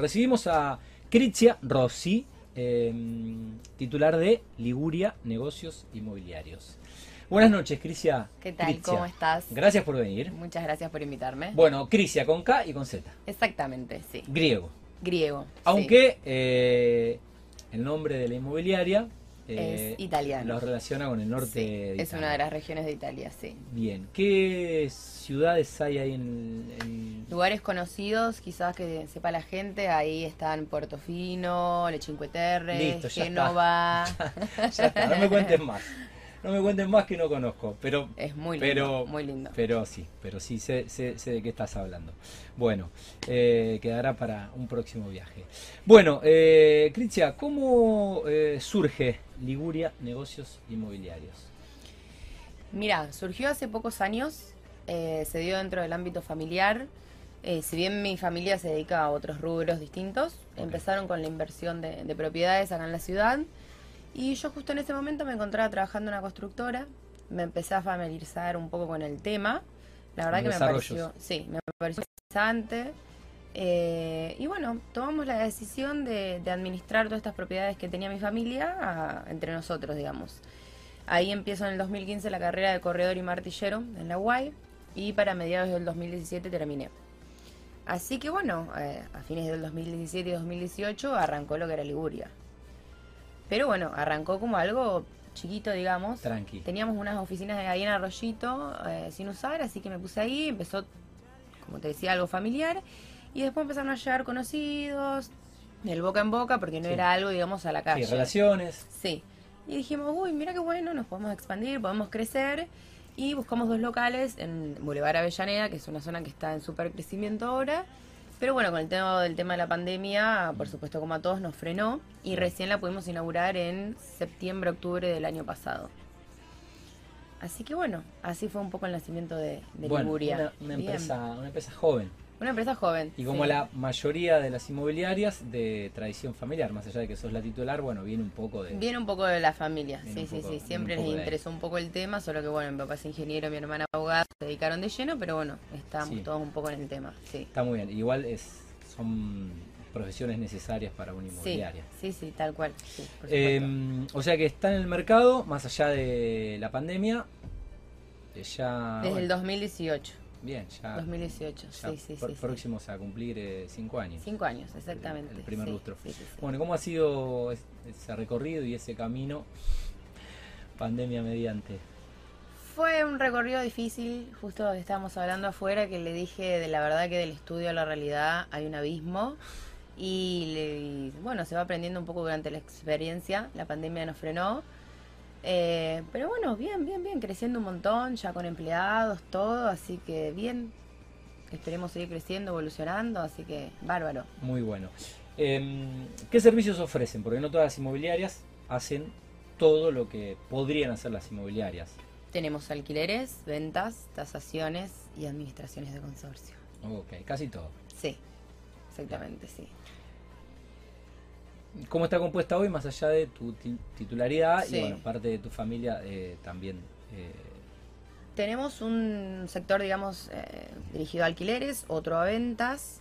recibimos a Critia Rossi, eh, titular de Liguria Negocios Inmobiliarios. Buenas noches, Crisia. ¿Qué tal? Crizia. ¿Cómo estás? Gracias por venir. Muchas gracias por invitarme. Bueno, Crisia con K y con Z. Exactamente, sí. Griego. Griego. sí. Aunque eh, el nombre de la inmobiliaria eh, Es italiano. lo relaciona con el norte Sí, de es Italia. una de las regiones de Italia, sí. Bien. ¿Qué ciudades hay ahí en, en- Lugares conocidos, quizás que sepa la gente, ahí están Portofino, Le Cinque Terre, Listo, ya Génova. Ya está, no me cuentes más. No me cuentes más que no conozco. Pero Es muy lindo, Pero- muy lindo. Pero sí, pero sí sé, sé, sé de qué estás hablando. Bueno, eh, quedará para un próximo viaje. Bueno, eh, Critia, ¿cómo eh, surge Liguria Negocios Inmobiliarios? Mira, surgió hace pocos años, eh, se dio dentro del ámbito familiar. Eh, si bien mi familia se dedica a otros rubros distintos, empezaron con la inversión de, de propiedades acá en la ciudad. Y yo justo en ese momento me encontraba trabajando en una constructora, me empecé a familiarizar un poco con el tema. La verdad Los que me pareció, sí, me pareció interesante. Eh, y bueno, tomamos la decisión de, de administrar todas estas propiedades que tenía mi familia a- entre nosotros, digamos. Ahí empiezo en el 2015 la carrera de corredor y martillero en la UAI y para mediados del 2017 terminé. Así que bueno, eh, a fines del 2017 y 2018 arrancó lo que era Liguria. Pero bueno, arrancó como algo chiquito, digamos. Tranqui. Teníamos unas oficinas de ahí en Arroyito eh, sin usar, así que me puse ahí, empezó, como te decía, algo familiar. Y después empezaron a llegar conocidos, del boca en boca, porque no Sí. era algo, digamos, a la calle. Sí, relaciones. Sí. Y dijimos, uy, mira qué bueno, nos podemos expandir, podemos crecer. Y buscamos dos locales en Boulevard Avellaneda, que es una zona que está en súper crecimiento ahora. Pero bueno, con el tema del tema de la pandemia, por supuesto, como a todos, nos frenó. Y recién la pudimos inaugurar en septiembre, octubre del año pasado. Así que bueno, así fue un poco el nacimiento de, de bueno, Liguria. una, empresa, una empresa joven. Una empresa joven. Y como sí. la mayoría de las inmobiliarias de tradición familiar, más allá de que sos la titular, bueno, viene un poco de... Viene un poco de la familia, sí, sí, poco- sí. Siempre les interesó un poco el tema, solo que bueno, mi papá es ingeniero, mi hermana abogada, se dedicaron de lleno, pero bueno, estábamos Sí. todos un poco en el tema, sí. Está muy bien. Igual es, son profesiones necesarias para una inmobiliaria. sí, sí, tal cual. sí. Eh, o sea que está en el mercado, más allá de la pandemia, eh, ya... Desde bueno, el 2018. Bien, ya... 2018, ya sí, sí, sí, sí. próximos a cumplir eh, cinco años. Cinco años, exactamente. El primer sí, lustro. sí. Bueno, ¿cómo ha sido es- ese recorrido y ese camino pandemia mediante? Fue un recorrido difícil, justo estábamos hablando afuera, que le dije de la verdad que del estudio a la realidad hay un abismo. Y, le- y, bueno, se va aprendiendo un poco durante la experiencia. La pandemia nos frenó. Eh, pero bueno, bien, bien, bien, creciendo un montón, ya con empleados, todo. Así que bien. Esperemos seguir creciendo, evolucionando. Así que bárbaro. Muy bueno. Em, ¿Qué servicios ofrecen? Porque no todas las inmobiliarias hacen todo lo que podrían hacer las inmobiliarias. Tenemos alquileres, ventas, tasaciones y administraciones de consorcio. Ok, casi todo. Sí, exactamente, sí. ¿Cómo está compuesta hoy, más allá de tu ti- titularidad y bueno, parte de tu familia eh, también? eh, Tenemos un sector, digamos, eh, dirigido a alquileres, otro a ventas.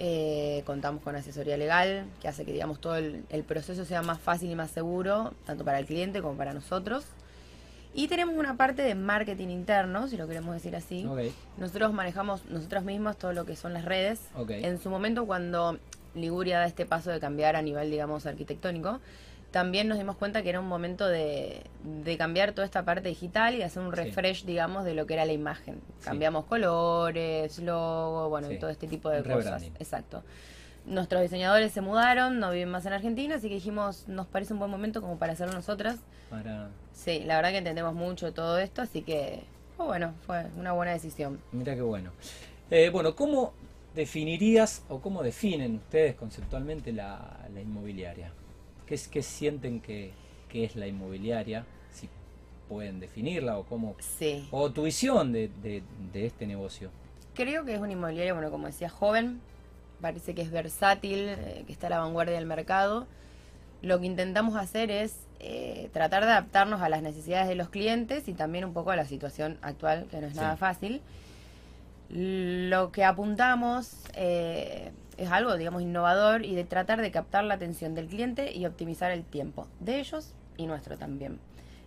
Eh, contamos con asesoría legal que hace que, digamos, todo el, el proceso sea más fácil y más seguro, tanto para el cliente como para nosotros. Y tenemos una parte de marketing interno, si lo queremos decir así. Nosotros manejamos nosotros mismos todo lo que son las redes. En su momento, cuando Liguria da este paso de cambiar a nivel, digamos, arquitectónico, también nos dimos cuenta que era un momento de, de cambiar toda esta parte digital y de hacer un Sí. refresh, digamos, de lo que era la imagen. Sí. Cambiamos colores, logo, bueno, Sí. y todo este tipo de Un cosas. rebranding. Exacto. Nuestros diseñadores se mudaron, no viven más en Argentina, así que dijimos, nos parece un buen momento como para hacerlo nosotras. Para, Sí, la verdad que entendemos mucho todo esto, así que, oh, bueno, fue una buena decisión. mira qué bueno. Eh, bueno, ¿cómo definirías o cómo definen ustedes conceptualmente la, la inmobiliaria? ¿Qué, es, qué sienten que, que es la inmobiliaria? Si pueden definirla o cómo... Sí. O tu visión de, de- de este negocio. Creo que es una inmobiliaria, bueno, como decía, joven, parece que es versátil, eh, que está a la vanguardia del mercado. Lo que intentamos hacer es eh, tratar de adaptarnos a las necesidades de los clientes y también un poco a la situación actual, que no es Sí. nada fácil. Lo que apuntamos eh, es algo, digamos, innovador y de tratar de captar la atención del cliente y optimizar el tiempo de ellos y nuestro también.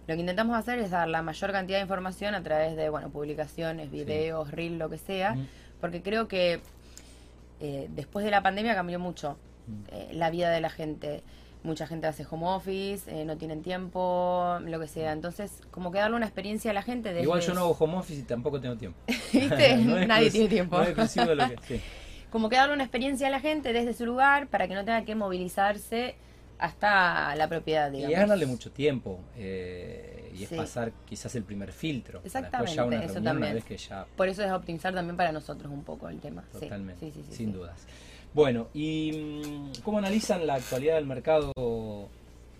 Lo que intentamos hacer es dar la mayor cantidad de información a través de, bueno, publicaciones, videos, reel, lo que sea, porque creo que eh, después de la pandemia cambió mucho eh, la vida de la gente. Mucha gente hace home office, eh, no tienen tiempo, lo que sea. Entonces, como que darle una experiencia a la gente. Igual yo no hago home office y tampoco tengo tiempo. ¿Viste? Nadie tiene tiempo. No es lo que, sí como que darle una experiencia a la gente desde su lugar para que no tenga que movilizarse hasta la propiedad, digamos. Y es ganarle mucho tiempo eh, y es pasar quizás el primer filtro. Exactamente, eso también. Por eso es optimizar también para nosotros un poco el tema. Totalmente, sin dudas. Bueno, ¿y mm, cómo analizan la actualidad del mercado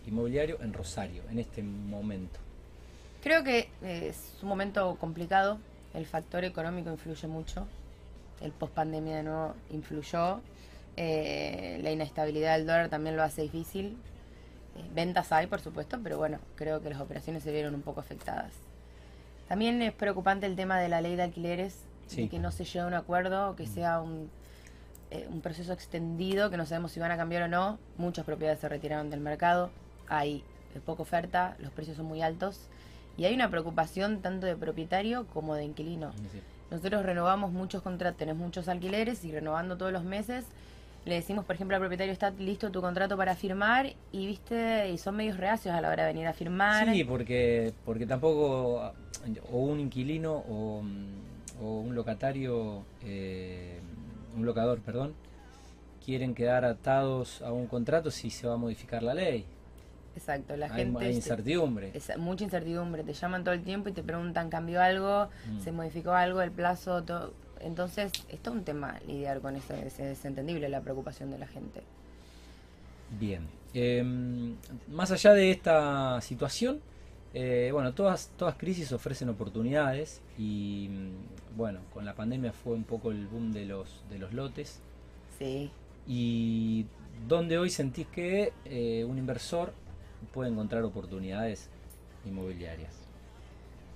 inmobiliario en Rosario en este momento? Creo que es un momento complicado, el factor económico influye mucho, el post pandemia de nuevo influyó. Eh, la inestabilidad del dólar también lo hace difícil. Eh, ventas hay, por supuesto, pero bueno, creo que las operaciones se vieron un poco afectadas. También es preocupante el tema de la ley de alquileres, de que no se llegue a un acuerdo, que mm. sea un, eh, un proceso extendido, que no sabemos si van a cambiar o no. Muchas propiedades se retiraron del mercado, hay poca oferta, los precios son muy altos y hay una preocupación tanto de propietario como de inquilino. Nosotros renovamos muchos contratos, tenemos muchos alquileres y renovando todos los meses le decimos, por ejemplo, al propietario, está listo tu contrato para firmar y viste y son medios reacios a la hora de venir a firmar. Sí, porque porque tampoco o un inquilino o, un locatario, eh, un locador, perdón, quieren quedar atados a un contrato si se va a modificar la ley. Exacto, la gente... Hay incertidumbre. mucha incertidumbre, te llaman todo el tiempo y te preguntan, ¿cambió algo? Mm. ¿Se modificó algo? ¿El plazo? Todo. Entonces, es todo un tema lidiar con eso, es, entendible la preocupación de la gente. Bien. Em, más allá de esta situación, eh, bueno, todas, todas crisis ofrecen oportunidades y mm, bueno, con la pandemia fue un poco el boom de los, de los lotes. Sí. Y donde hoy sentís que eh, un inversor puede encontrar oportunidades inmobiliarias.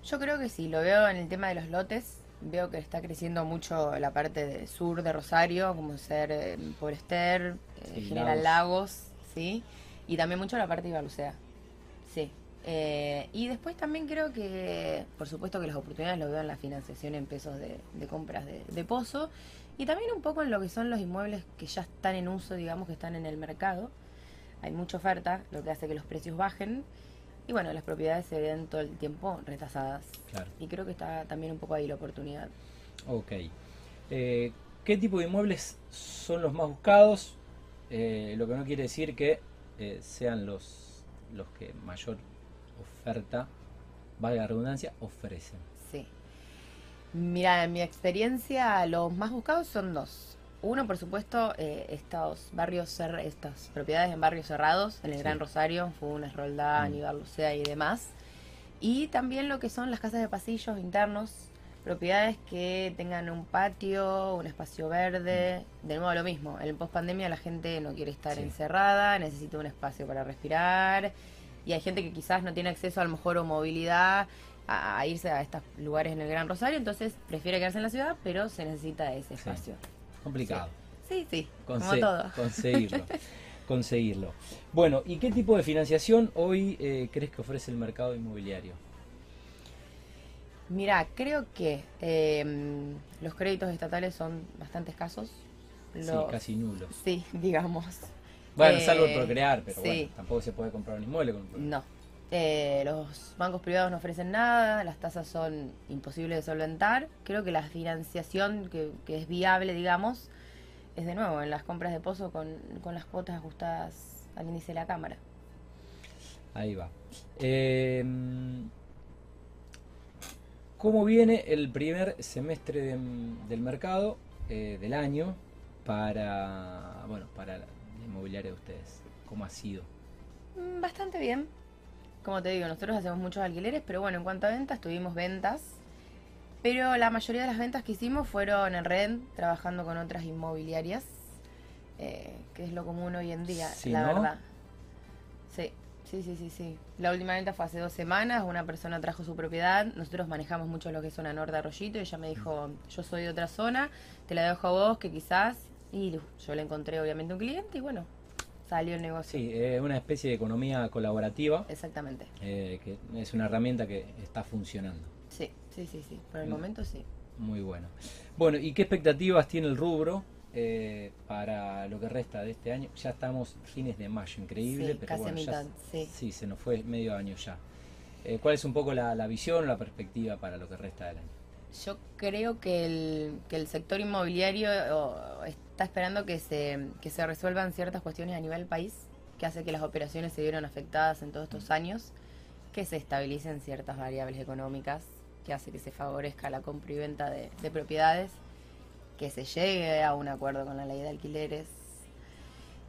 Yo creo que sí, lo veo en el tema de los lotes. Veo que está creciendo mucho la parte de sur de Rosario, como ser eh, Porester, eh, General Lagos. ¿sí? Y también mucho la parte de Ibalucea. Sí. Eh, y después también creo que, por supuesto que las oportunidades lo veo en la financiación en pesos de, compras de, de, pozo y también un poco en lo que son los inmuebles que ya están en uso, digamos, que están en el mercado hay mucha oferta, lo que hace que los precios bajen. Y bueno, las propiedades se ven todo el tiempo retrasadas. Y creo que está también un poco ahí la oportunidad. Ok. Eh, ¿Qué tipo de inmuebles son los más buscados? Eh, lo que no quiere decir que eh, sean los, los que mayor oferta, valga la redundancia, ofrecen. Sí. Mira, en mi experiencia, los más buscados son dos. Uno, por supuesto, eh, estos barrios, estas propiedades en barrios cerrados, en el Gran Rosario, Funes, Roldán, mm. Ibarlucea y demás. Y también lo que son las casas de pasillos internos, propiedades que tengan un patio, un espacio verde. Mm. De nuevo lo mismo, en post pandemia la gente no quiere estar encerrada, necesita un espacio para respirar. Y hay gente que quizás no tiene acceso a lo mejor o movilidad a, irse a estos lugares en el Gran Rosario, entonces prefiere quedarse en la ciudad, pero se necesita ese espacio. Complicado. Sí, sí, como todo. Conseguirlo. conseguirlo. Bueno, ¿y qué tipo de financiación hoy eh, crees que ofrece el mercado inmobiliario? Mira, creo que em, los créditos estatales son bastante escasos. sí, casi nulos. Sí, digamos. Bueno, es algo procrear, pero bueno, tampoco se puede comprar un inmueble con un No. Eh, los bancos privados no ofrecen nada, las tasas son imposibles de solventar. Creo que la financiación que, es viable, digamos, es de nuevo en las compras de pozo con, las cuotas ajustadas al índice de la Cámara. Ahí va. Em, ¿Cómo viene el primer semestre del mercado eh, del año para, bueno, para la inmobiliaria de ustedes? ¿Cómo ha sido? Mm, bastante bien como te digo, nosotros hacemos muchos alquileres, pero bueno, en cuanto a ventas, tuvimos ventas. Pero la mayoría de las ventas que hicimos fueron en red, trabajando con otras inmobiliarias, eh, que es lo común hoy en día, la verdad. Sí, sí, sí, sí, sí. La última venta fue hace dos semanas, una persona trajo su propiedad, nosotros manejamos mucho lo que es zona norte Arroyito, y ella me dijo, yo soy de otra zona, te la dejo a vos, que quizás Y yo le encontré obviamente un cliente y bueno, salió el negocio. Sí, es una especie de economía colaborativa. Exactamente. Eh, que es una herramienta que está funcionando. Sí, sí, sí, sí. Por el momento sí. Muy bueno. Bueno, ¿y qué expectativas tiene el rubro eh, para lo que resta de este año? Ya estamos fines de mayo, increíble, pero bueno, mitad, sí. sí. se nos fue medio año ya. Eh, ¿Cuál es un poco la, la visión, la perspectiva para lo que resta del año? Yo creo que el, que el sector inmobiliario está esperando que se, que se resuelvan ciertas cuestiones a nivel país, que hace que las operaciones se vieron afectadas en todos estos años, que se estabilicen ciertas variables económicas, que hace que se favorezca la compra y venta de, de propiedades, que se llegue a un acuerdo con la ley de alquileres.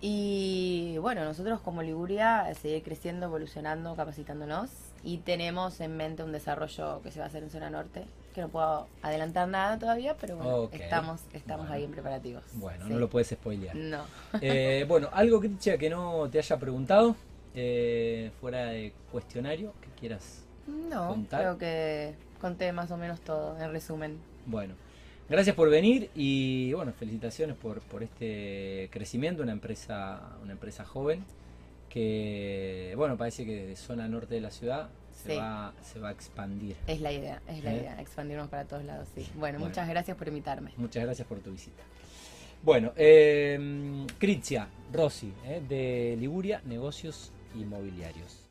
Y bueno, nosotros como Liguria seguir creciendo, evolucionando, capacitándonos y tenemos en mente un desarrollo que se va a hacer en zona norte, que no puedo adelantar nada todavía, pero bueno, estamos, estamos ahí en preparativos. Bueno, no lo puedes spoilear. No. Eh, bueno, algo, Cristian, que no te haya preguntado, eh, fuera de cuestionario, que quieras No, creo que conté más o menos todo, en resumen. Bueno, gracias por venir y bueno, felicitaciones por, por este crecimiento, una empresa, una empresa joven que, bueno, parece que desde zona norte de la ciudad se, va, se va a expandir. Es la idea, es la ¿Eh? idea, expandirnos para todos lados, sí. Bueno, muchas gracias por invitarme. Muchas gracias por tu visita. Bueno, eh, Critia Rossi, eh, de Liguria Negocios Inmobiliarios.